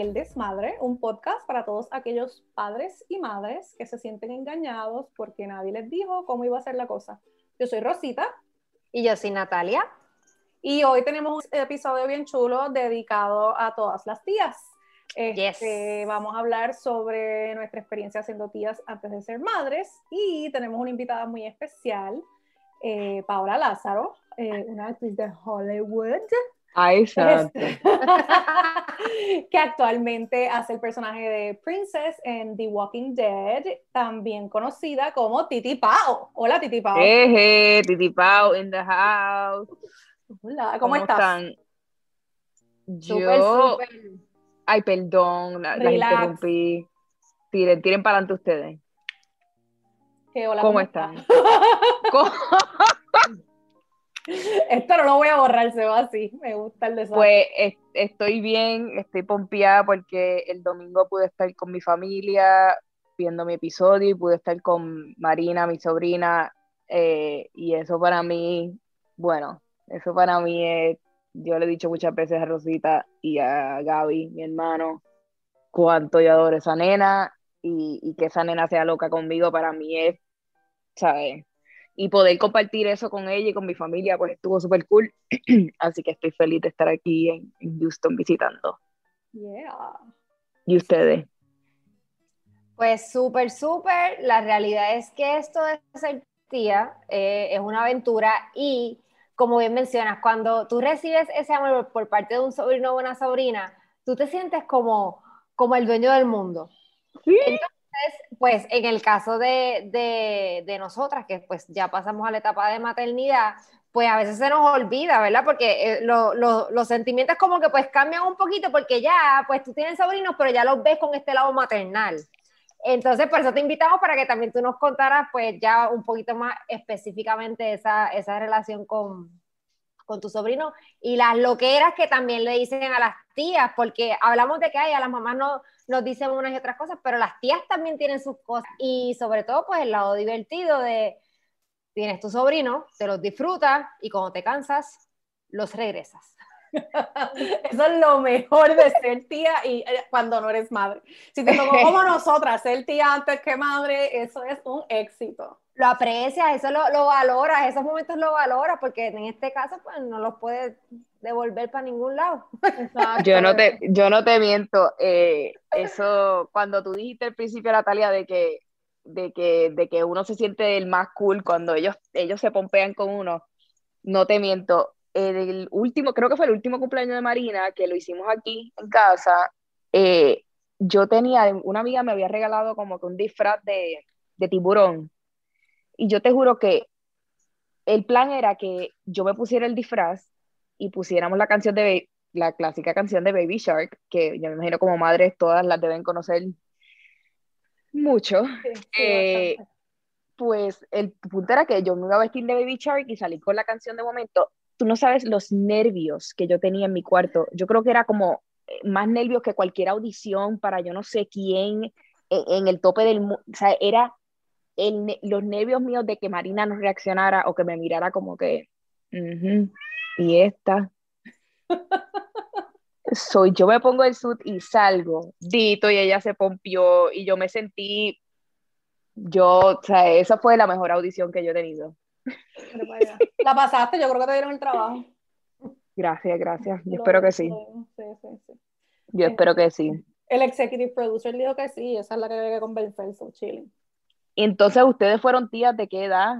El Desmadre, un podcast para todos aquellos padres y madres que se sienten engañados porque nadie les dijo cómo iba a ser la cosa. Yo soy Rosita. Y yo soy Natalia. Y hoy tenemos un episodio bien chulo dedicado a todas las tías. Este, vamos a hablar sobre nuestra experiencia siendo tías antes de ser madres y tenemos una invitada muy especial, eh, Paola Lázaro, eh, una actriz de Hollywood. Ay, este, que actualmente hace el personaje de Princess en The Walking Dead, también conocida como Titi Pau. Hola, Titi Pau. Hey, Titi Pau in the house. Hola, ¿cómo, estás? Están? Yo... Ay, perdón, la, interrumpí. Tiren, tiren para adelante ustedes. hola, ¿Cómo, están? Esto no lo voy a borrar, se va así. Me gusta el desastre. Pues estoy bien, estoy pompeada porque el domingo pude estar con mi familia viendo mi episodio y pude estar con Marina, mi sobrina, eh, y eso para mí, bueno, eso para mí es, yo le he dicho muchas veces a Rosita y a Gaby, mi hermano, cuánto yo adoro esa nena y, y que esa nena sea loca conmigo para mí es, ¿sabes? Y poder compartir eso con ella y con mi familia, pues estuvo súper cool. Así que estoy feliz de estar aquí en, Houston visitando. Yeah. ¿Y ustedes? Pues súper, súper. La realidad es que esto de ser tía eh, es una aventura y, como bien mencionas, cuando tú recibes ese amor por parte de un sobrino o una sobrina, tú te sientes como, como el dueño del mundo. Sí pues en el caso de, de, nosotras, que pues ya pasamos a la etapa de maternidad, pues a veces se nos olvida, ¿verdad? Porque eh, los sentimientos como que pues cambian un poquito porque ya, pues tú tienes sobrinos, pero ya los ves con este lado maternal. Entonces, por eso te invitamos para que también tú nos contaras pues ya un poquito más específicamente esa, esa relación con, con tu sobrino y las loqueras que también le dicen a las tías, porque hablamos de que hay, a las mamás no nos dicen unas y otras cosas, pero las tías también tienen sus cosas y sobre todo pues el lado divertido de tienes tu sobrino, te los disfrutas y cuando te cansas, los regresas. Eso es lo mejor de ser tía y eh, cuando no eres madre. Si te tocó como nosotras, ser tía antes que madre, eso es un éxito. Lo aprecias, eso lo, lo valoras, esos momentos lo valoras, porque en este caso, pues no los puedes devolver para ningún lado. Yo no te, yo no te miento, eh, eso, cuando tú dijiste al principio, Natalia, de que, de que, de que uno se siente el más cool cuando ellos, ellos se pompean con uno, no te miento, el último, creo que fue el último cumpleaños de Marina, que lo hicimos aquí en casa, eh, yo tenía, una amiga me había regalado como que un disfraz de, de tiburón. Y yo te juro que el plan era que yo me pusiera el disfraz y pusiéramos la canción de la clásica canción de Baby Shark, que yo me imagino como madres todas las deben conocer mucho. Eh, pues el punto era que yo me iba a vestir de Baby Shark y salí con la canción de momento tú no sabes los nervios que yo tenía en mi cuarto. Yo creo que era como eh, más nervios que cualquier audición para yo no sé quién e, en, el tope del mundo. O sea, era el, los nervios míos de que Marina no reaccionara o que me mirara como que, y esta. Soy, yo me pongo el suit y salgo, dito, y ella se pompió y yo me sentí, yo, o sea, esa fue la mejor audición que yo he tenido. La pasaste, yo creo que te dieron el trabajo. Gracias, gracias. Yo espero que sí. Yo espero que sí. El executive producer dijo que sí, esa es la que debe convencer, so chilling. Entonces, ¿ustedes fueron tías de qué edad?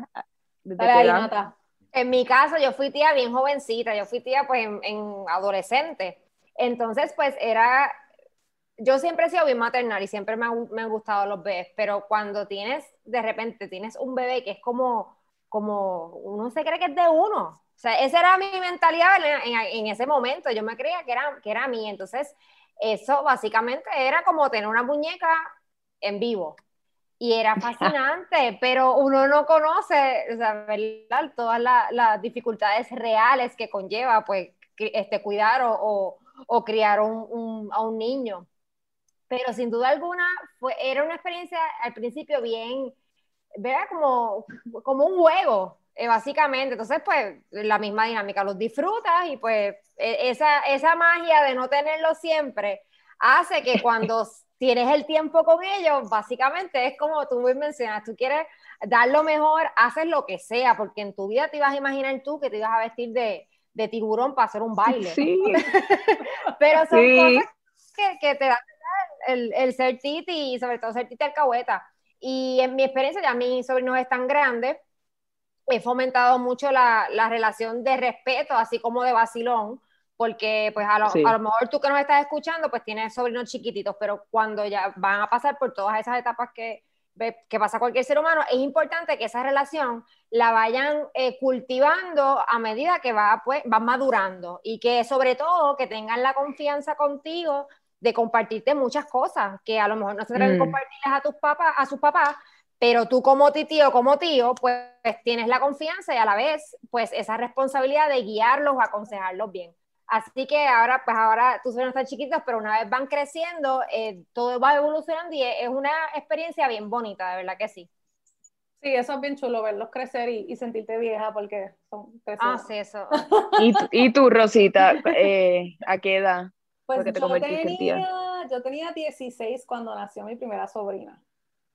En mi caso, yo fui tía bien jovencita, yo fui tía pues en, adolescente. Entonces, pues era, yo siempre he sido bien maternal y siempre me, me han gustado los bebés, pero cuando tienes, de repente tienes un bebé que es como como uno se cree que es de uno. O sea, esa era mi mentalidad en, ese momento. Yo me creía que era, que era mí. Entonces, eso básicamente era como tener una muñeca en vivo. Y era fascinante, pero uno no conoce, o sea, todas las dificultades reales que conlleva, pues, este, cuidar o, o, criar un, a un niño. Pero sin duda alguna, fue, era una experiencia al principio bien, vea como, como un juego, eh, básicamente. Entonces, pues, la misma dinámica, los disfrutas y pues e, esa, esa magia de no tenerlo siempre hace que cuando tienes el tiempo con ellos, básicamente es como tú me mencionas, tú quieres dar lo mejor, haces lo que sea, porque en tu vida te ibas a imaginar tú que te ibas a vestir de, de tiburón para hacer un baile. Sí. Pero son cosas que, que, te dan el, el ser titi y sobre todo ser titi alcahueta. Y en mi experiencia, ya mis sobrinos están grandes, he fomentado mucho la, la, relación de respeto, así como de vacilón, porque pues a lo, a lo, mejor tú que nos estás escuchando, pues tienes sobrinos chiquititos, pero cuando ya van a pasar por todas esas etapas que, que pasa cualquier ser humano, es importante que esa relación la vayan eh, cultivando a medida que va, pues, van madurando y que sobre todo que tengan la confianza contigo de compartirte muchas cosas que a lo mejor no se atreven mm. compartirles a tus papás, a sus papás, pero tú como tío, como tío, pues tienes la confianza y a la vez, pues esa responsabilidad de guiarlos o aconsejarlos bien. Así que ahora, pues ahora tus sueños están chiquitos, pero una vez van creciendo, eh, todo va evolucionando y es una experiencia bien bonita, de verdad que sí. Sí, eso es bien chulo, verlos crecer y, sentirte vieja porque son crecidos. Ah, sí, eso. ¿Y, y tú, Rosita, eh, a qué edad? Pues yo, tenía, yo tenía 16 cuando nació mi primera sobrina.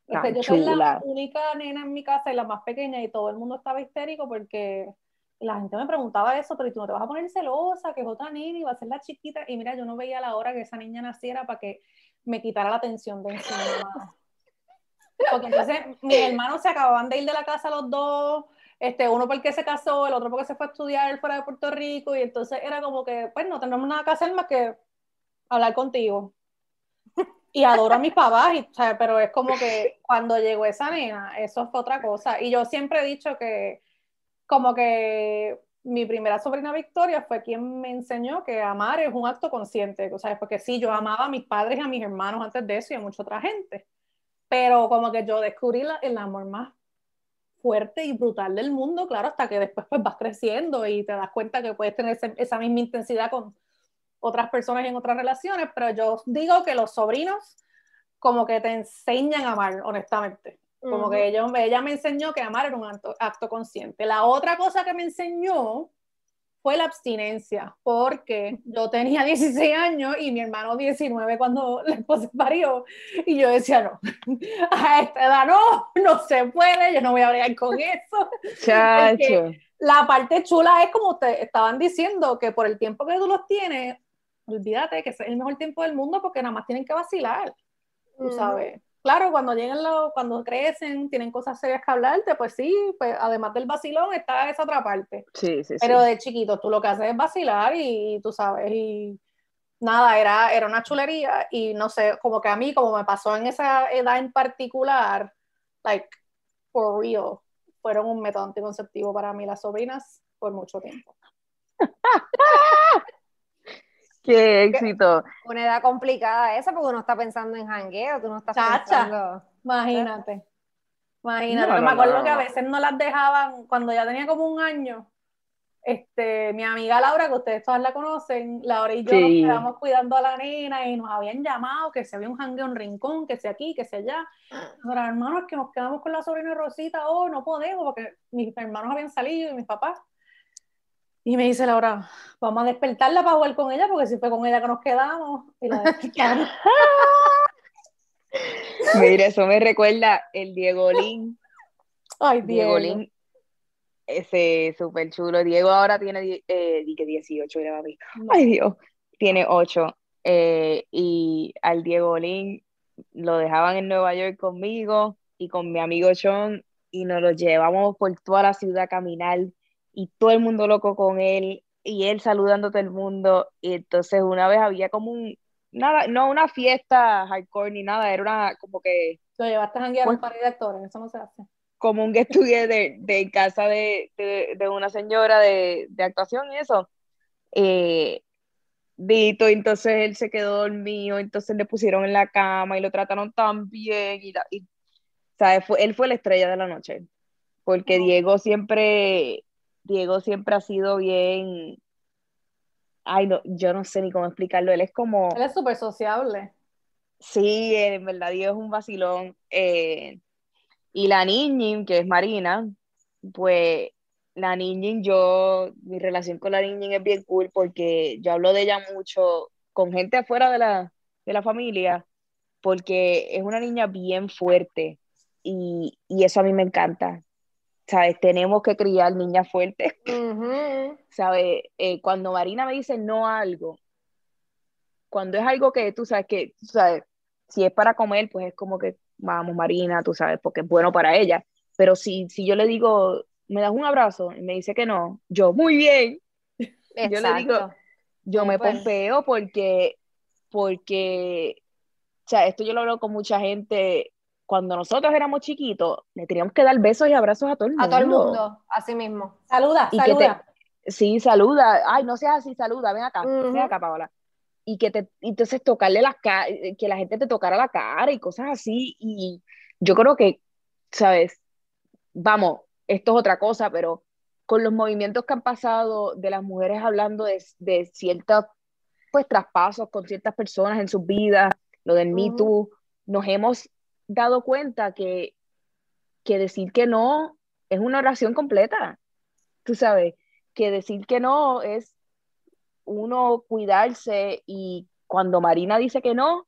Este, yo soy la única nena en mi casa y la más pequeña y todo el mundo estaba histérico porque la gente me preguntaba eso, pero tú no te vas a poner celosa, que es otra nena y va a ser la chiquita. Y mira, yo no veía la hora que esa niña naciera para que me quitara la atención de encima. Porque entonces mis hermanos se acababan de ir de la casa los dos, este, uno porque se casó, el otro porque se fue a estudiar fuera de Puerto Rico, y entonces era como que, pues no tenemos nada que hacer más que hablar contigo. Y adoro a mis papás, y, pero es como que cuando llegó esa nena, eso fue otra cosa. Y yo siempre he dicho que, como que mi primera sobrina Victoria fue quien me enseñó que amar es un acto consciente, o sea, porque sí, yo amaba a mis padres y a mis hermanos antes de eso y a mucha otra gente pero como que yo descubrí el amor más fuerte y brutal del mundo, claro, hasta que después pues vas creciendo y te das cuenta que puedes tener esa misma intensidad con otras personas en otras relaciones, pero yo digo que los sobrinos como que te enseñan a amar, honestamente. Como que ella me enseñó que amar era un acto consciente. La otra cosa que me enseñó fue la abstinencia, porque yo tenía 16 años y mi hermano 19 cuando la esposa parió, y yo decía, no, a esta edad no, no se puede, yo no voy a bregar con eso. La parte chula es como te estaban diciendo, que por el tiempo que tú los tienes, olvídate que es el mejor tiempo del mundo porque nada más tienen que vacilar, tú sabes claro, cuando llegan los, cuando crecen, tienen cosas serias que hablarte, pues sí, pues además del vacilón está esa otra parte. Sí, sí, Pero de chiquito tú lo que haces es vacilar y, tú sabes, y nada, era, era una chulería y no sé, como que a mí, como me pasó en esa edad en particular, like, for real, fueron un método anticonceptivo para mí las sobrinas por mucho tiempo. Qué éxito. Una edad complicada esa porque uno está pensando en jangueo, tú no estás pensando. Imagínate. Imagínate. me acuerdo que a veces no las dejaban, cuando ya tenía como un año, este, mi amiga Laura, que ustedes todas la conocen, Laura y yo nos quedamos cuidando a la nena y nos habían llamado que se había un jangueo en rincón, que sea aquí, que sea allá. Ahora, hermanos, que nos quedamos con la sobrina Rosita, oh, no podemos, porque mis hermanos habían salido y mis papás. Y me dice Laura, vamos a despertarla para jugar con ella, porque si fue con ella que nos quedamos. Y la Mira, eso me recuerda el Diego Lin. Ay, Diego. Lin, ese súper chulo. Diego ahora tiene eh, 18, era mí. Ay, Dios, tiene 8. Eh, y al Diego Lin lo dejaban en Nueva York conmigo y con mi amigo Sean y nos lo llevamos por toda la ciudad a caminar y todo el mundo loco con él y él saludando a todo el mundo. Y entonces una vez había como un, nada, no una fiesta hardcore ni nada, era una como que... Lo llevaste a janguear pues, para actores, eso no se hace. Como un get de, de casa de, de, una señora de, de actuación y eso. Eh, Dito, entonces él se quedó dormido, entonces le pusieron en la cama y lo trataron tan bien. Y, y Fue, él fue la estrella de la noche, porque Diego siempre Diego siempre ha sido bien, ay, no, yo no sé ni cómo explicarlo, él es como... Él es súper sociable. Sí, en verdad Diego es un vacilón. Eh, y la niña, que es Marina, pues la niña, yo, mi relación con la niña es bien cool porque yo hablo de ella mucho con gente afuera de la, de la familia, porque es una niña bien fuerte y, eso a mí me encanta. ¿Sabes? Tenemos que criar niñas fuertes. ¿Sabes? Eh, cuando Marina me dice no a algo, cuando es algo que tú sabes que, sabes, si es para comer, pues es como que vamos, Marina, tú sabes, porque es bueno para ella. Pero si, si yo le digo, me das un abrazo y me dice que no, yo, muy bien. Yo le digo, yo me pompeo porque, porque, o sea, esto yo lo hablo con mucha gente. Cuando nosotros éramos chiquitos, le teníamos que dar besos y abrazos a todo el mundo. A todo el mundo, así mismo. Saluda, saluda. sí, saluda. Ay, no seas así, saluda, ven acá, ven acá, Paola. Y que te, entonces tocarle las que la gente te tocara la cara y cosas así. Y yo creo que, ¿sabes? Vamos, esto es otra cosa, pero con los movimientos que han pasado de las mujeres hablando de, de ciertos pues, traspasos con ciertas personas en sus vidas, lo del Me Too, nos hemos dado cuenta que, que decir que no es una oración completa. Tú sabes, que decir que no es uno cuidarse y cuando Marina dice que no,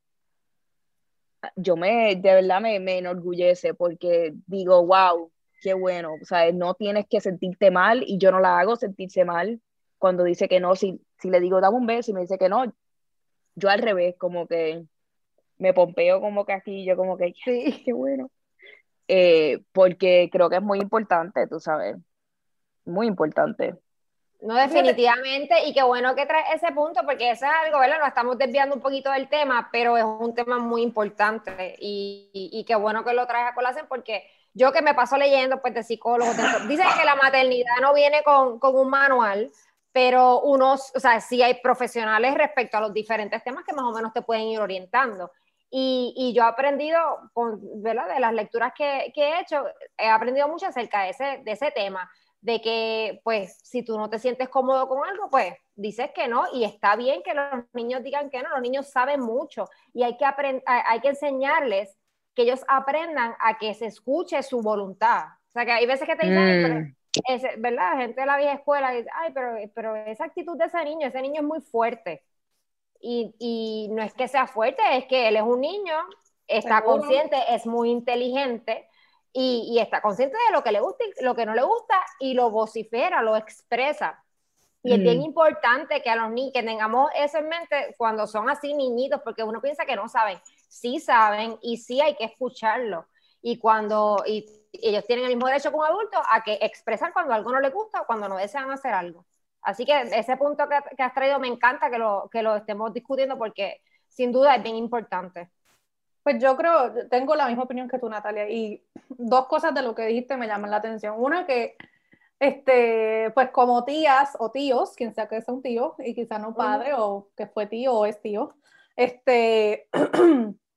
yo me, de verdad me, me enorgullece porque digo, wow, qué bueno, o sea, no tienes que sentirte mal y yo no la hago sentirse mal cuando dice que no, si, si le digo dame un beso y me dice que no, yo al revés, como que me pompeo como que aquí, yo como que, sí, qué bueno. Eh, porque creo que es muy importante, tú sabes, muy importante. No, definitivamente, y qué bueno que traes ese punto, porque eso es algo, ¿verdad? Nos estamos desviando un poquito del tema, pero es un tema muy importante y, y, qué bueno que lo traes a colación, porque yo que me paso leyendo, pues de psicólogos, dicen que la maternidad no viene con, con, un manual, pero unos, o sea, sí hay profesionales respecto a los diferentes temas que más o menos te pueden ir orientando. Y, y yo he aprendido, con, ¿verdad? De las lecturas que, que, he hecho, he aprendido mucho acerca de ese, de ese tema, de que, pues, si tú no te sientes cómodo con algo, pues, dices que no, y está bien que los niños digan que no, los niños saben mucho, y hay que, hay que enseñarles que ellos aprendan a que se escuche su voluntad. O sea, que hay veces que te dicen, mm. ¿verdad? Gente de la vieja escuela dice, ay, pero, pero esa actitud de ese niño, ese niño es muy fuerte. Y, y no es que sea fuerte, es que él es un niño, está consciente, es muy inteligente y, y, está consciente de lo que le gusta y lo que no le gusta y lo vocifera, lo expresa. Y es bien mm. importante que a los niños, que tengamos eso en mente cuando son así niñitos, porque uno piensa que no saben sí saben y sí hay que escucharlo. Y cuando y, ellos tienen el mismo derecho como adultos a que expresan cuando algo no les gusta o cuando no desean hacer algo. Así que ese punto que, has traído me encanta que lo, que lo estemos discutiendo porque sin duda es bien importante. Pues yo creo, tengo la misma opinión que tú, Natalia, y dos cosas de lo que dijiste me llaman la atención. Una que, este, pues como tías o tíos, quien sea que sea un tío, y quizá no padre, o que fue tío o es tío, este,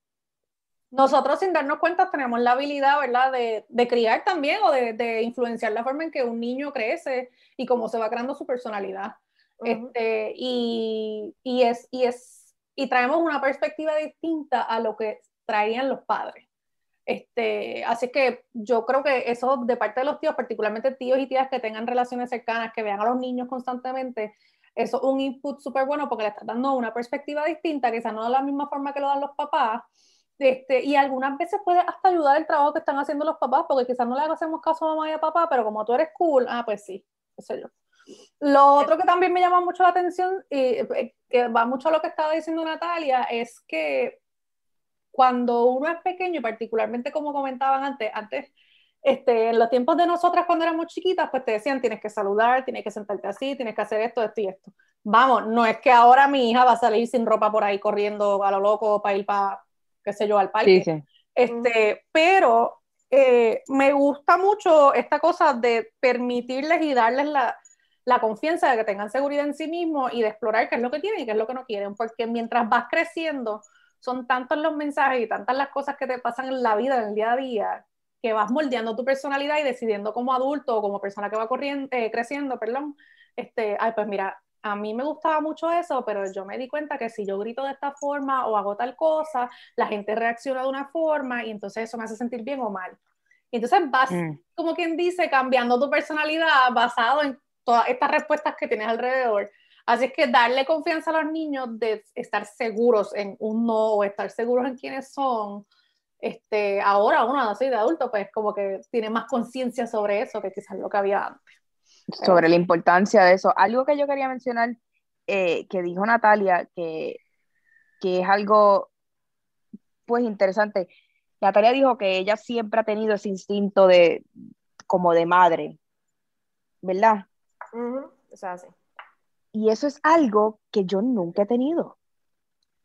nosotros sin darnos cuenta tenemos la habilidad, ¿verdad?, de, de criar también o de, de, influenciar la forma en que un niño crece y cómo se va creando su personalidad. este, y, y, es, y, es, y traemos una perspectiva distinta a lo que traían los padres. Este, así que yo creo que eso de parte de los tíos, particularmente tíos y tías que tengan relaciones cercanas, que vean a los niños constantemente, eso es un input súper bueno porque le estás dando una perspectiva distinta, quizás no de la misma forma que lo dan los papás. Este, y algunas veces puede hasta ayudar el trabajo que están haciendo los papás, porque quizás no le hacemos caso a mamá y a papá, pero como tú eres cool, ah, pues sí, eso yo. Lo otro que también me llama mucho la atención, y eh, que va mucho a lo que estaba diciendo Natalia, es que cuando uno es pequeño, y particularmente como comentaban antes, antes este, en los tiempos de nosotras cuando éramos chiquitas, pues te decían, tienes que saludar, tienes que sentarte así, tienes que hacer esto, esto y esto. Vamos, no es que ahora mi hija va a salir sin ropa por ahí corriendo a lo loco para ir para, qué sé yo, al parque. Este, pero eh, me gusta mucho esta cosa de permitirles y darles la, la confianza de que tengan seguridad en sí mismos y de explorar qué es lo que tienen y qué es lo que no quieren, porque mientras vas creciendo, son tantos los mensajes y tantas las cosas que te pasan en la vida, en el día a día, que vas moldeando tu personalidad y decidiendo como adulto o como persona que va corriendo, eh, creciendo, perdón, este, ay, pues mira, a mí me gustaba mucho eso, pero yo me di cuenta que si yo grito de esta forma o hago tal cosa, la gente reacciona de una forma y entonces eso me hace sentir bien o mal. Y entonces vas, mm. como quien dice, cambiando tu personalidad basado en todas estas respuestas que tienes alrededor. Así es que darle confianza a los niños de estar seguros en un no o estar seguros en quiénes son, este, ahora uno así de adulto, pues como que tiene más conciencia sobre eso que quizás lo que había antes. Sobre la importancia de eso. Algo que yo quería mencionar, eh, que dijo Natalia, que, que es algo pues interesante. Natalia dijo que ella siempre ha tenido ese instinto de como de madre, ¿verdad? Y eso es algo que yo nunca he tenido.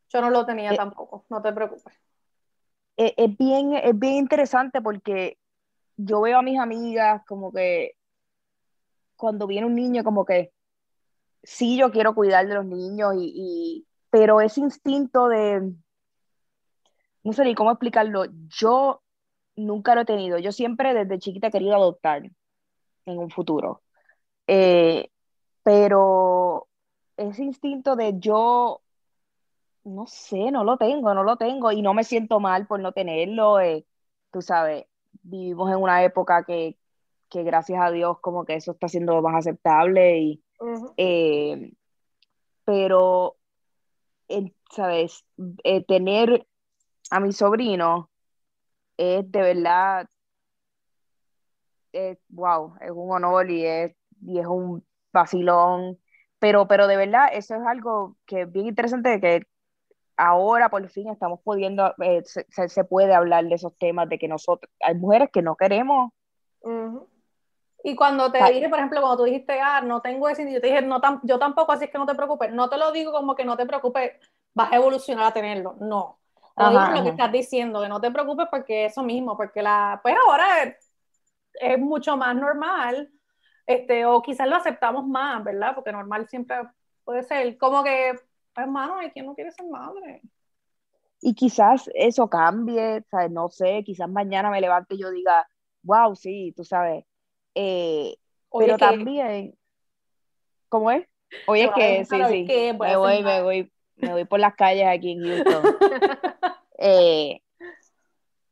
Yo no lo tenía eh, tampoco, no te preocupes. Eh, es, bien, es bien interesante porque yo veo a mis amigas como que cuando viene un niño como que sí yo quiero cuidar de los niños y, pero ese instinto de no sé ni cómo explicarlo yo nunca lo he tenido yo siempre desde chiquita he querido adoptar en un futuro eh, pero ese instinto de yo no sé, no lo tengo, no lo tengo y no me siento mal por no tenerlo. Eh, tú sabes, vivimos en una época que, que, gracias a Dios como que eso está siendo más aceptable y eh, pero sabes eh, tener a mi sobrino es de verdad wow es un honor y es, y es un vacilón. Pero pero de verdad eso es algo que es bien interesante que ahora por fin estamos pudiendo, eh, se, puede hablar de esos temas, de que nosotros, hay mujeres que no queremos. Y cuando te dije, por ejemplo, cuando tú dijiste, ah, no tengo ese, yo te dije, no, yo tampoco, así es que no te preocupes. No te lo digo como que no te preocupes, vas a evolucionar a tenerlo. No. Lo digo lo que estás diciendo, que no te preocupes porque eso mismo, porque la, pues ahora es, es mucho más normal, este, o quizás lo aceptamos más, ¿verdad? Porque normal siempre puede ser como que hermano, hay quien no quiere ser madre. Y quizás eso cambie, ¿sabes? No sé, quizás mañana me levante y yo diga, wow, sí, tú sabes. Eh, pero también, ¿cómo es? Oye, que, sí, sí, me voy, me voy, me voy por las calles aquí en Houston. Eh,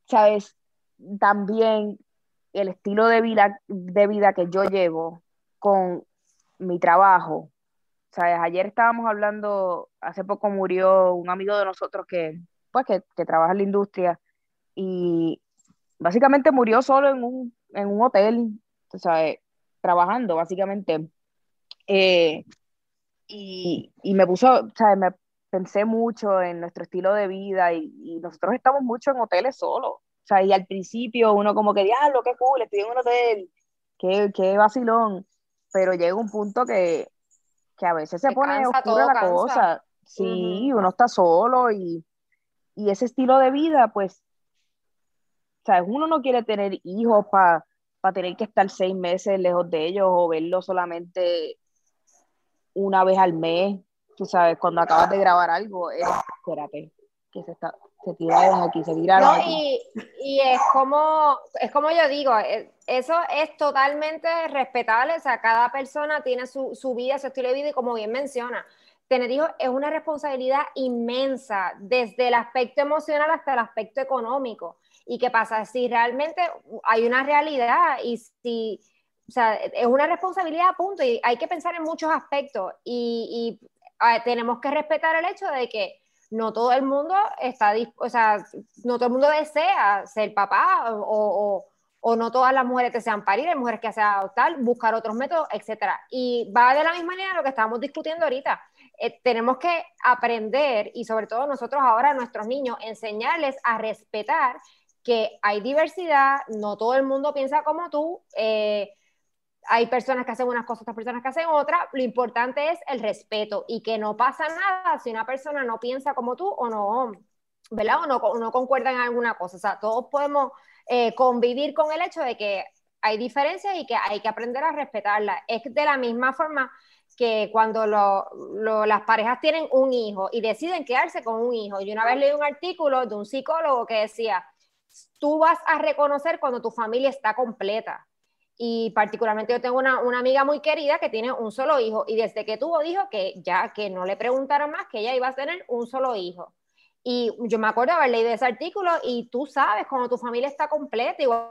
¿Sabes? También el estilo de vida, de vida que yo llevo con mi trabajo, ¿sabes? Ayer estábamos hablando, hace poco murió un amigo de nosotros que, pues, que, que trabaja en la industria y básicamente murió solo en un, en un hotel, ¿sabes? Trabajando, básicamente. Eh, y, y, me puso, ¿sabes? Me pensé mucho en nuestro estilo de vida y, y nosotros estamos mucho en hoteles solos. O sea, y al principio uno como que, diablo, qué cool, estoy en un hotel, qué, qué vacilón. Pero llega un punto que, que a veces se, pone oscura la cosa. Sí, uno está solo y, y, ese estilo de vida, pues, ¿sabes? Uno no quiere tener hijos para tener que estar seis meses lejos de ellos o verlos solamente una vez al mes. Tú sabes, cuando acabas de grabar algo, espérate, que se está, se tiraron aquí, se tiraron Y, y, es como, es como yo digo, eh, eso es totalmente respetable, o sea, cada persona tiene su, su vida, su estilo de vida y como bien menciona, tener hijos es una responsabilidad inmensa, desde el aspecto emocional hasta el aspecto económico. ¿Y qué pasa? Si realmente hay una realidad y si, es una responsabilidad punto y hay que pensar en muchos aspectos y, y tenemos que respetar el hecho de que no todo el mundo está, o sea, no todo el mundo desea ser papá o, o, no todas las mujeres desean parir, hay mujeres que desean adoptar, buscar otros métodos, etc. Y va de la misma manera lo que estábamos discutiendo ahorita. Eh, tenemos que aprender y sobre todo nosotros ahora nuestros niños enseñarles a respetar que hay diversidad, no todo el mundo piensa como tú. Eh, hay personas que hacen unas cosas, otras personas que hacen otras. Lo importante es el respeto y que no pasa nada si una persona no piensa como tú o no, ¿verdad? O no, concuerda en alguna cosa. O sea, todos podemos eh, convivir con el hecho de que hay diferencias y que hay que aprender a respetarlas. Es de la misma forma que cuando las parejas tienen un hijo y deciden quedarse con un hijo. Yo una vez leí un artículo de un psicólogo que decía, tú vas a reconocer cuando tu familia está completa y particularmente yo tengo una, una, amiga muy querida que tiene un solo hijo y desde que tuvo dijo que ya que no le preguntaron más que ella iba a tener un solo hijo. Y yo me acuerdo haber leído ese artículo y tú sabes cuando tu familia está completa, igual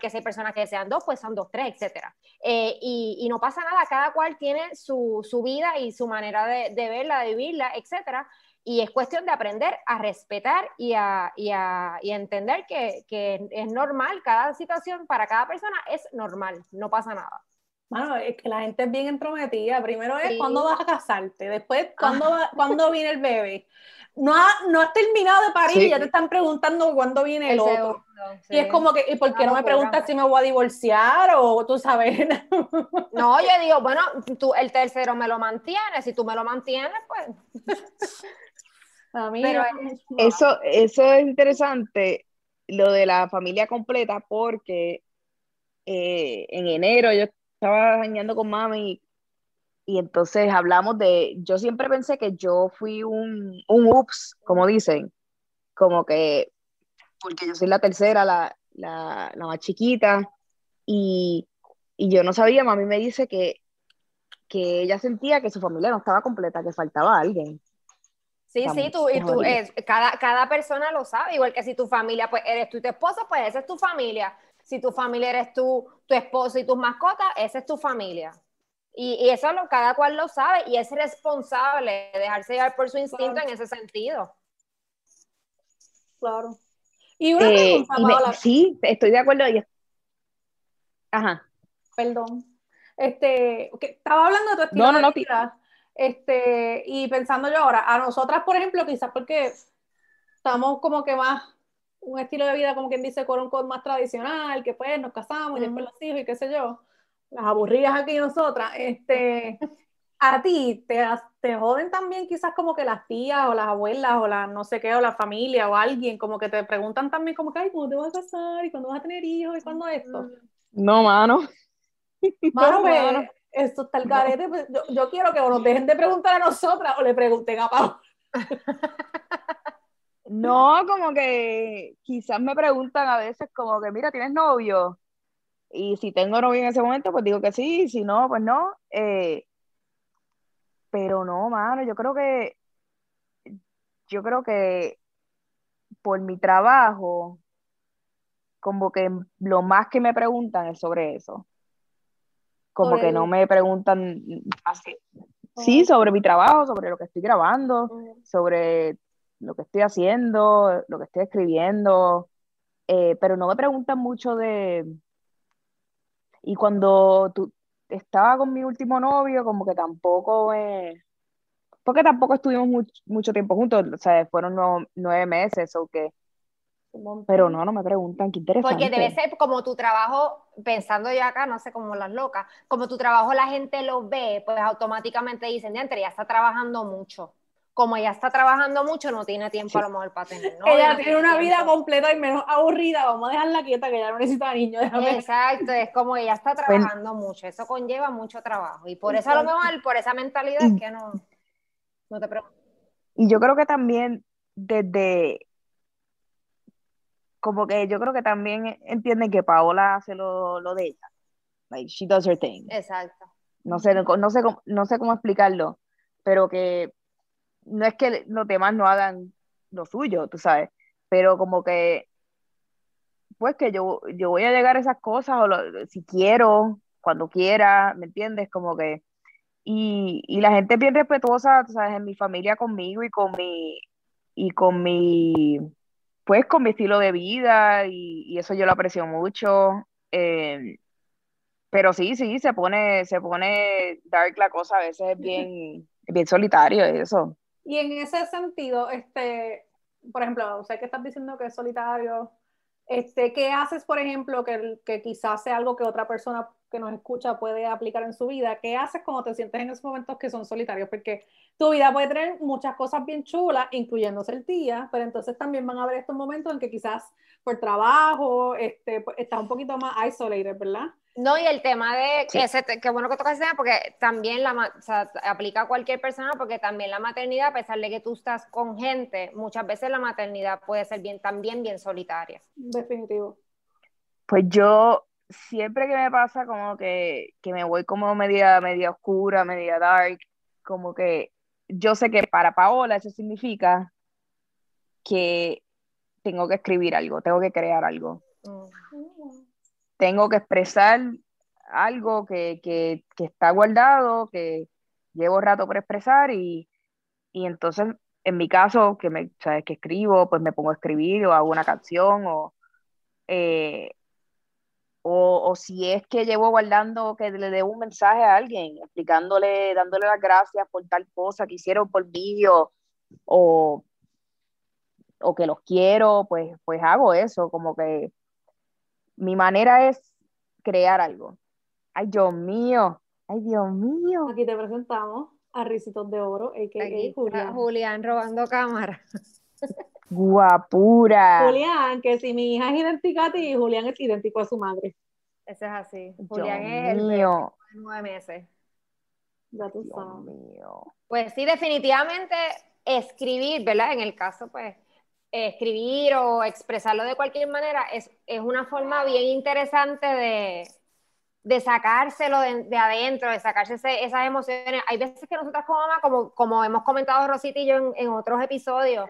que hay personas que desean dos, pues son dos, tres, etcétera. Eh, y, no pasa nada, cada cual tiene su, vida y su manera de, verla, de vivirla, etcétera. Y es cuestión de aprender a respetar y a, y a, entender que, que, es normal, cada situación para cada persona es normal, no pasa nada. Bueno, es que la gente es bien entrometida. Primero es cuándo vas a casarte, después cuándo, cuándo viene el bebé no, no has terminado de parir y ya te están preguntando cuándo viene el, otro. Y es como que, ¿y por qué no, me preguntas si me voy a divorciar o tú sabes? no, yo digo, bueno, tú el tercero me lo mantienes, si tú me lo mantienes, pues. A mí Pero eso, eso es interesante, lo de la familia completa, porque eh, en enero yo estaba bañando con mami y entonces hablamos de, yo siempre pensé que yo fui un, un ups, como dicen, como que, porque yo soy la tercera, la, la, la más chiquita, y, y, yo no sabía, mami me dice que, que ella sentía que su familia no estaba completa, que faltaba alguien. Sí, sí, tú, y tú, es, cada, cada persona lo sabe, igual que si tu familia, pues eres tú y tu esposo, pues esa es tu familia. Si tu familia eres tú, tu esposo y tus mascotas, esa es tu familia. Y, eso lo, cada cual lo sabe y es responsable de dejarse llevar por su instinto en ese sentido. Claro. Y una eh, pregunta, Sí, estoy de acuerdo. Ajá. Perdón. Este, estaba hablando de tu estilo no, no, de vida, este, y pensando yo ahora, a nosotras, por ejemplo, quizás porque estamos como que más un estilo de vida, como quien dice, con un code más tradicional, que pues nos casamos y después los hijos y qué sé yo las aburridas aquí nosotras, este, a ti te, te joden también quizás como que las tías o las abuelas o las no sé qué, o la familia o alguien, como que te preguntan también como que, ay, ¿cómo te vas a casar? ¿Y cuándo vas a tener hijos? ¿Y cuándo esto? No, mano. Mano, pues, esto está el carete. Pues, yo, yo, quiero que o nos dejen de preguntar a nosotras o le pregunten a Pau. No, como que quizás me preguntan a veces como que, mira, ¿tienes novio? Y si tengo novio en ese momento, pues digo que sí, si no, pues no. Eh, pero no, mano, yo creo que, yo creo que por mi trabajo, como que lo más que me preguntan es sobre eso. Como que no me preguntan así. Sí, sobre mi trabajo, sobre lo que estoy grabando, sobre lo que estoy haciendo, lo que estoy escribiendo, eh, pero no me preguntan mucho de, y cuando tú, estaba con mi último novio, como que tampoco Porque tampoco estuvimos mucho tiempo juntos, o sea, fueron nueve, meses o qué. Pero no, no me preguntan, qué interesante. Porque debe ser como tu trabajo, pensando yo acá, no sé, como las locas, como tu trabajo la gente lo ve, pues automáticamente dicen, diantre, ya está trabajando mucho como ella está trabajando mucho, no tiene tiempo a lo mejor para tener ¿no? Ella tiene una vida completa y menos aburrida, vamos a dejarla quieta que ella no necesita niños. Exacto, es como ella está trabajando mucho, eso conlleva mucho trabajo y por eso a lo mejor, por esa mentalidad es que no, no te preocupes. Y yo creo que también desde, como que yo creo que también entienden que Paola hace lo, lo de ella, like she does her thing. Exacto. No sé, no sé, no sé cómo explicarlo, pero que no es que los demás no hagan lo suyo, tú sabes, pero como que, pues que yo, yo voy a llegar a esas cosas, o si quiero, cuando quiera, ¿me entiendes? Como que, y, y la gente es bien respetuosa, tú sabes, en mi familia conmigo y con mi, y con mi, pues con mi estilo de vida, y, y eso yo lo aprecio mucho. Eh, pero sí, sí, se pone, se pone dark la cosa, a veces es bien, bien solitario eso. Y en ese sentido, este, por ejemplo, sé que estás diciendo que es solitario, este, ¿qué haces, por ejemplo, que, que quizás sea algo que otra persona que nos escucha puede aplicar en su vida? ¿Qué haces cuando te sientes en esos momentos que son solitarios? Porque tu vida puede tener muchas cosas bien chulas, incluyéndose el día, pero entonces también van a haber estos momentos en que quizás por trabajo este, pues, estás un poquito más isolated, ¿verdad? No, y el tema de, ese, qué bueno que tocas ese tema, porque también la, o sea, aplica a cualquier persona, porque también la maternidad, a pesar de que tú estás con gente, muchas veces la maternidad puede ser bien, también bien solitaria. Definitivo. Pues yo, siempre que me pasa como que, que me voy como media, media oscura, media dark, como que yo sé que para Paola eso significa que tengo que escribir algo, tengo que crear algo. Mm. tengo que expresar algo que, que, que está guardado, que llevo rato por expresar y, y entonces en mi caso, que, me, sabes, que escribo, pues me pongo a escribir o hago una canción o, eh, o, o, si es que llevo guardando que le debo un mensaje a alguien, explicándole, dándole las gracias por tal cosa que hicieron por mí o, o, o que los quiero, pues, pues hago eso, como que mi manera es crear algo. Ay, Dios mío, ay, Dios mío. Aquí te presentamos a Ricitos de Oro, a.k.a. Julián. Julián robando cámara. Guapura. Julián, que si mi hija es idéntica a ti, Julián es idéntico a su madre. Eso es así. Julián es el de nueve meses. Ya tú sabes. Mío. Pues sí, definitivamente escribir, ¿verdad? En el caso, pues, escribir o expresarlo de cualquier manera es, es una forma bien interesante de, de sacárselo de, adentro, de sacarse esas emociones. Hay veces que nosotras como mamá, como, como hemos comentado Rosita y yo en, otros episodios,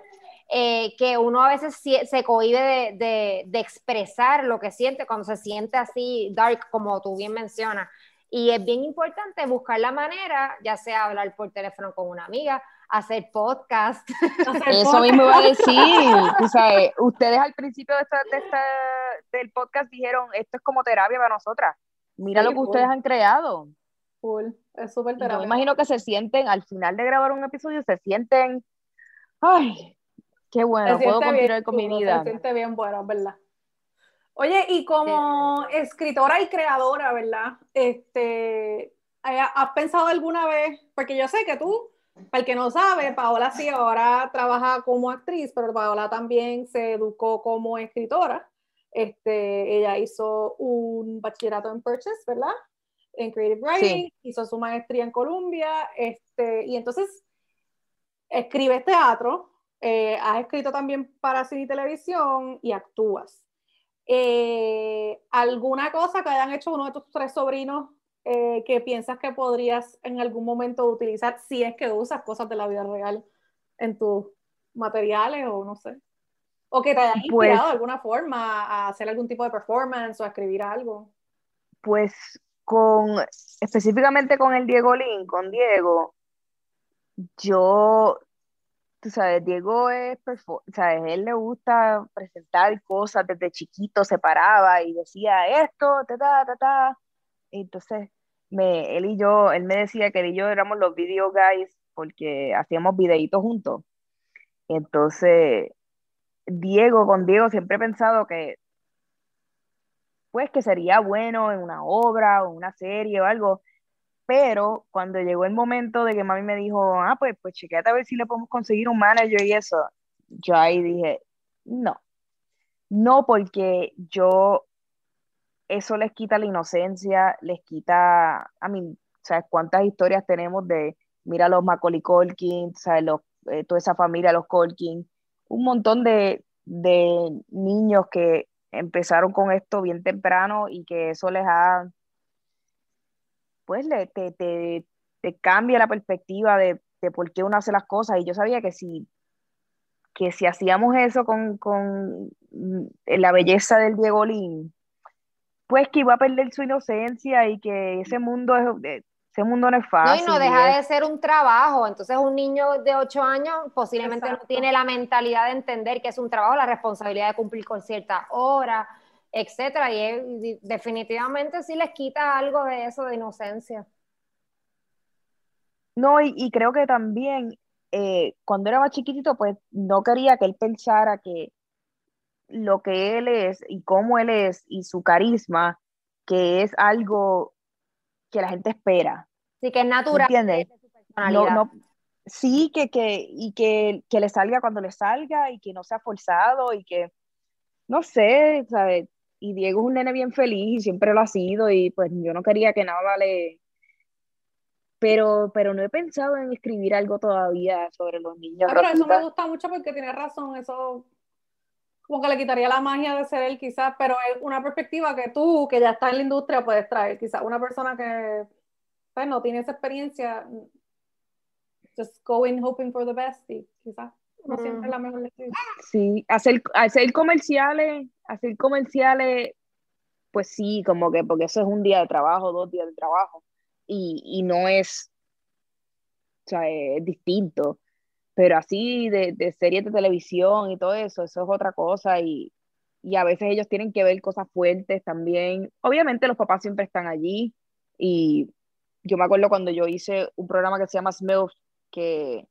eh, que uno a veces se cohibe de, de, expresar lo que siente cuando se siente así dark, como tú bien mencionas. Y es bien importante buscar la manera, ya sea hablar por teléfono con una amiga, hacer podcast. Eso mismo iba a decir. o sea, ustedes al principio de esta, de esta, del podcast dijeron, esto es como terapia para nosotras Mira lo que ustedes han creado. Cool. Es súper Yo me imagino que se sienten, al final de grabar un episodio, se sienten, ay, qué bueno, puedo continuar con mi vida. Se siente bien bueno, ¿verdad? Oye, y como escritora y creadora, ¿verdad? Este, ¿Has pensado alguna vez? Porque yo sé que tú, para el que no sabe, Paola sí ahora trabaja como actriz, pero Paola también se educó como escritora. Este, ella hizo un bachillerato en Purchase, ¿verdad? En Creative Writing, hizo su maestría en Columbia, este, y entonces escribe teatro, eh, has escrito también para cine y televisión y actúas. Eh, ¿Alguna cosa que hayan hecho uno de tus tres sobrinos eh, que piensas que podrías en algún momento utilizar si es que usas cosas de la vida real en tus materiales o no sé? O que te haya pues inspirado de alguna forma a hacer algún tipo de performance o a escribir algo. Pues con, específicamente con el Diego Lin, con Diego, yo, tú sabes, Diego es, sabes, él le gusta presentar cosas desde chiquito, se paraba y decía esto, ta, ta, ta, ta. Entonces, me, él y yo, él me decía que él y yo éramos los video guys porque hacíamos videitos juntos. Entonces, Diego, con Diego siempre he pensado que, pues que sería bueno en una obra o una serie o algo, pero cuando llegó el momento de que mami me dijo, ah, pues, pues chequete a ver si le podemos conseguir un manager y eso, yo ahí dije, no, no porque yo, eso les quita la inocencia, les quita, a mí, ¿sabes cuántas historias tenemos de, mira los Macaulay Culkin, ¿sabes? Los, eh, toda esa familia, los Culkin, un montón de, niños que empezaron con esto bien temprano y que eso les ha, pues le, te, te, cambia la perspectiva de, por qué uno hace las cosas. Y yo sabía que si, que si hacíamos eso con, con la belleza del Diego Lin, pues que iba a perder su inocencia y que ese mundo es, ese mundo no es fácil. No, y no deja de ser un trabajo. Entonces, un niño de 8 años posiblemente no tiene la mentalidad de entender que es un trabajo, la responsabilidad de cumplir con cierta hora, etcétera. Y, definitivamente sí les quita algo de eso, de inocencia. No, y, creo que también eh, cuando era más chiquitito, pues no quería que él pensara que lo que él es y cómo él es y su carisma, que es algo que la gente espera. Sí, que es natural. ¿Entiendes? No, no, sí, que, que, y que, que, le salga cuando le salga y que no sea forzado y que, no sé, ¿sabes? Y Diego es un nene bien feliz y siempre lo ha sido y pues yo no quería que nada le... Pero, pero no he pensado en escribir algo todavía sobre los niños. Ah, pero eso me gusta mucho porque tiene razón, eso como que le quitaría la magia de ser él quizás, pero es una perspectiva que tú, que ya estás en la industria, puedes traer. Quizás una persona que pues, no tiene esa experiencia, just going hoping for the best y quizás no siempre la mejor Sí, hacer, hacer comerciales, hacer comerciales pues sí, como que porque eso es un día de trabajo, dos días de trabajo, y, y no es, o sea, es distinto. Pero así de, de series de televisión y todo eso, eso es otra cosa y, y a veces ellos tienen que ver cosas fuertes también. Obviamente los papás siempre están allí y yo me acuerdo cuando yo hice un programa que se llama Smilf, que,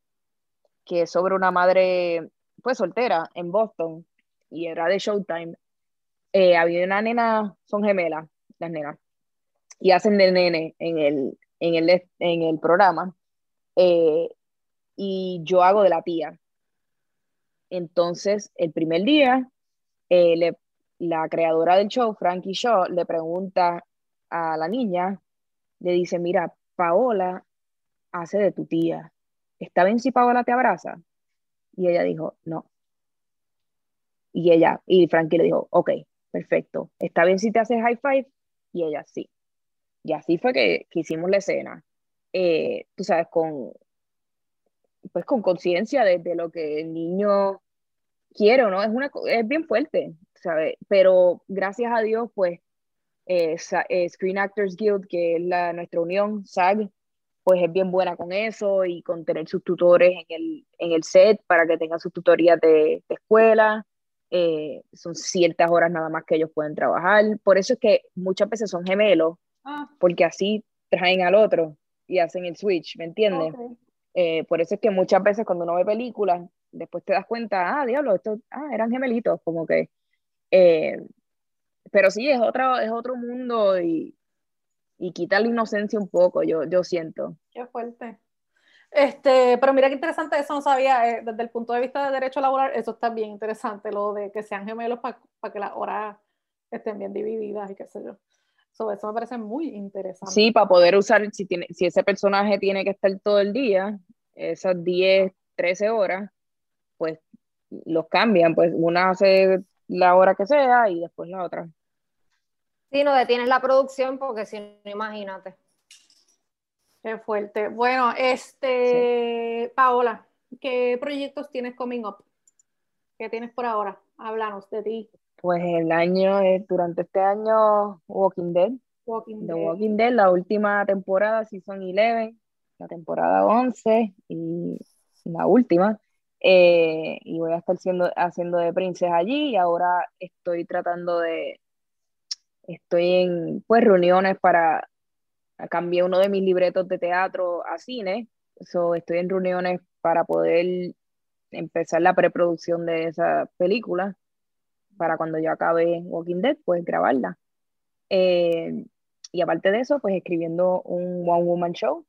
que es sobre una madre pues soltera en Boston y era de Showtime. Eh, había una nena, son gemelas, las nenas, y hacen de nene en el, en el, en el programa. Eh, y yo hago de la tía. Entonces, el primer día, eh, la creadora del show, Frankie Shaw, le pregunta a la niña, le dice, mira, Paola hace de tu tía. ¿Está bien si Paola te abraza? Y ella dijo, no. Y ella, y Frankie le dijo, ok, perfecto. ¿Está bien si te haces high five? Y ella, sí. Y así fue que, hicimos la escena. Eh, tú sabes, con, pues con conciencia de, lo que el niño quiere, ¿no? Es, una, es bien fuerte, ¿sabes? Pero gracias a Dios, pues, eh, eh, Screen Actors Guild, que es la, nuestra unión, SAG, pues es bien buena con eso y con tener sus tutores en el, en el set para que tengan sus tutorías de, escuela. Eh, son ciertas horas nada más que ellos pueden trabajar. Por eso es que muchas veces son gemelos, ah. porque así traen al otro y hacen el switch, ¿me entiendes? Eh, por eso es que muchas veces cuando uno ve películas, después te das cuenta, ah, diablo, estos ah, eran gemelitos, como que... Eh, pero sí, es otro, es otro mundo y, y quita la inocencia un poco, yo, yo siento. Qué fuerte. Este, pero mira qué interesante, eso no sabía, eh, desde el punto de vista de derecho laboral, eso está bien interesante, lo de que sean gemelos para que las horas estén bien divididas y qué sé yo eso me parece muy interesante. Sí, para poder usar, si, tiene, si ese personaje tiene que estar todo el día, esas 10, 13 horas, pues los cambian, pues una hace la hora que sea y después la otra. Sí, no detienes la producción porque si no, imagínate. Qué fuerte. Bueno, este, Paola, ¿qué proyectos tienes coming up? ¿Qué tienes por ahora? Háblanos de ti. Pues el año, eh, durante este año, Walking Dead. Walking The Walking Dead, la última temporada, Season 11, la temporada 11 y la última. Eh, y voy a estar siendo, haciendo de princesa allí y ahora estoy tratando de, estoy en pues reuniones para, cambiar uno de mis libretos de teatro a cine, so, estoy en reuniones para poder empezar la preproducción de esa película para cuando yo acabe Walking Dead, pues grabarla. Eh, y aparte de eso, pues escribiendo un One Woman Show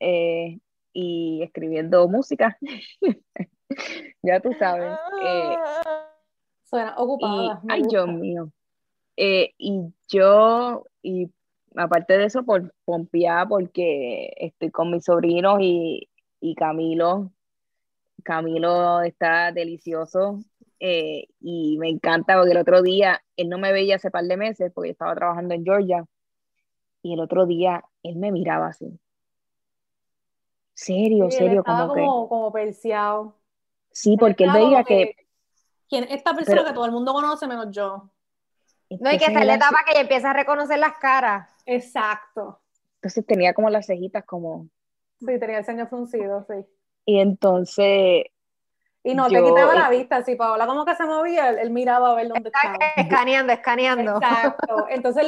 eh, y escribiendo música. ya tú sabes. Eh, Suena ocupada. ay, Dios mío. Y yo, y aparte de eso, por pompear, porque estoy con mis sobrinos y, y Camilo. Camilo está delicioso. Eh, y me encanta porque el otro día él no me veía hace par de meses porque estaba trabajando en Georgia y el otro día él me miraba así. Serio, serio, como, que. Como perseado. Sí, porque él veía que. ¿Quién esta persona que todo el mundo conoce menos yo? No, hay que hacer la etapa que ella empieza a reconocer las caras. Exacto. Entonces tenía como las cejitas como. Sí, tenía el ceño fruncido, sí. Y entonces y no te quitaba la vista, si Paola como que se movía, él, miraba a ver dónde estaba. Escaneando, escaneando. Exacto. Entonces,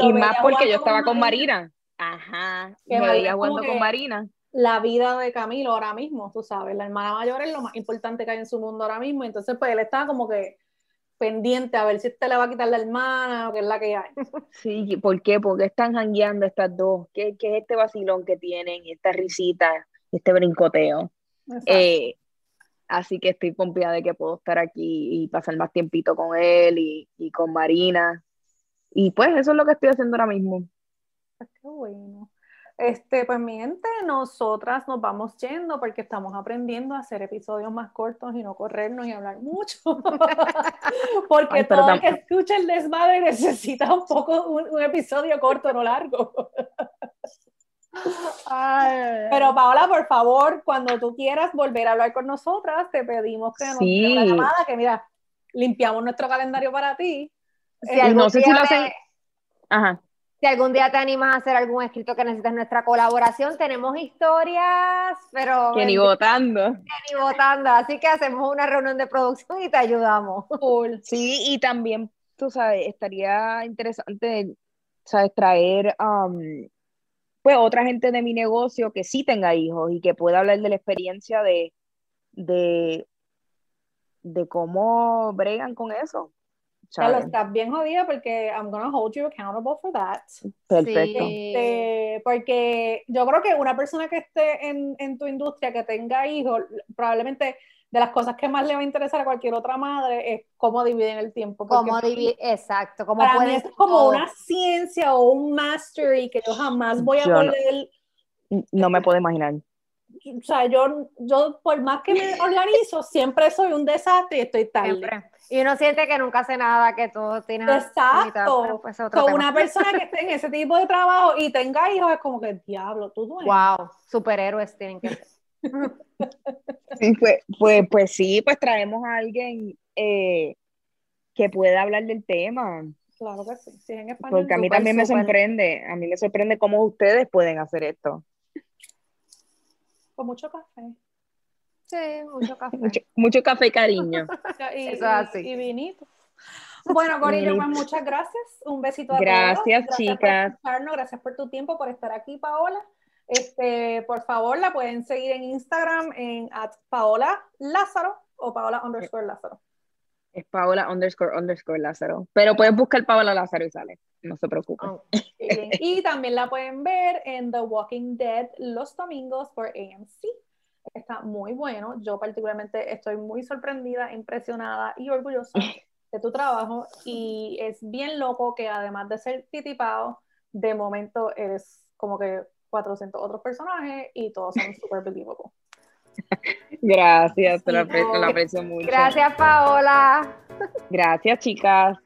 y, más porque yo estaba con Marina. Ajá. Que me veía jugando con Marina. La vida de Camilo ahora mismo, tú sabes, la hermana mayor es lo más importante que hay en su mundo ahora mismo. Entonces, pues él estaba como que pendiente a ver si este le va a quitar la hermana o qué es la que hay. Sí, ¿por qué? Porque están jangueando estas dos. ¿Qué, qué es este vacilón que tienen? Esta risita, este brincoteo. Eh, Así que estoy confiada de que puedo estar aquí y pasar más tiempito con él y, y con Marina. Y pues eso es lo que estoy haciendo ahora mismo. Ah, qué bueno. Este, pues mi gente, nosotras nos vamos yendo porque estamos aprendiendo a hacer episodios más cortos y no corrernos y hablar mucho. porque todo el que escucha el desmadre necesita un poco un episodio corto, no largo. Pero Paola, por favor, cuando tú quieras volver a hablar con nosotras, te pedimos que nos sí. la llamada, que mira, limpiamos nuestro calendario para ti. no sé si lo hacen, Ajá. Si algún día te animas a hacer algún escrito que necesites nuestra colaboración, tenemos historias, pero... Que ni votando. Que ni votando, así que hacemos una reunión de producción y te ayudamos. Sí, y también, tú sabes, estaría interesante, sabes, traer, um, pues, otra gente de mi negocio que sí tenga hijos y que pueda hablar de la experiencia de, de, de cómo bregan con eso. Ya lo estás bien jodida porque I'm gonna hold you accountable for that. Perfecto. Este, porque yo creo que una persona que esté en, en, tu industria, que tenga hijos, probablemente de las cosas que más le va a interesar a cualquier otra madre es cómo dividen el tiempo. Cómo dividen, exacto. Cómo para mí es como una ciencia o un mastery que yo jamás voy a poder... No, me puedo imaginar o sea, yo, yo por más que me organizo, siempre soy un desastre y estoy tarde. Y uno siente que nunca hace nada, que todo tiene... Exacto. Pues una persona que esté en ese tipo de trabajo y tenga hijos es como que, diablo, tú duermes. Wow, superhéroes tienen que ser. sí, pues, pues, pues, sí, pues traemos a alguien eh, que pueda hablar del tema. Claro que sí, sí en español. Porque a mí también me sorprende, a mí me sorprende cómo ustedes pueden hacer esto. Con mucho café. Sí, mucho café. mucho, café y cariño. y, Eso así. Y, vinito. Bueno, Corillo, pues muchas gracias. Un besito a gracias, todos. Gracias, chicas. Por gracias por tu tiempo, por estar aquí, Paola. Este, por favor, la pueden seguir en Instagram en at Paola Lázaro o Paola underscore Lázaro. Es Paola underscore underscore Lázaro. Pero puedes buscar Paola Lázaro y sale. No se preocupen. Oh, y también la pueden ver en The Walking Dead los domingos por AMC. Está muy bueno. Yo particularmente estoy muy sorprendida, impresionada y orgullosa de tu trabajo. Y es bien loco que además de ser titipado, de momento eres como que 400 otros personajes y todos son súper believable. Gracias, te lo aprecio mucho. Gracias, Paola. Gracias, chicas.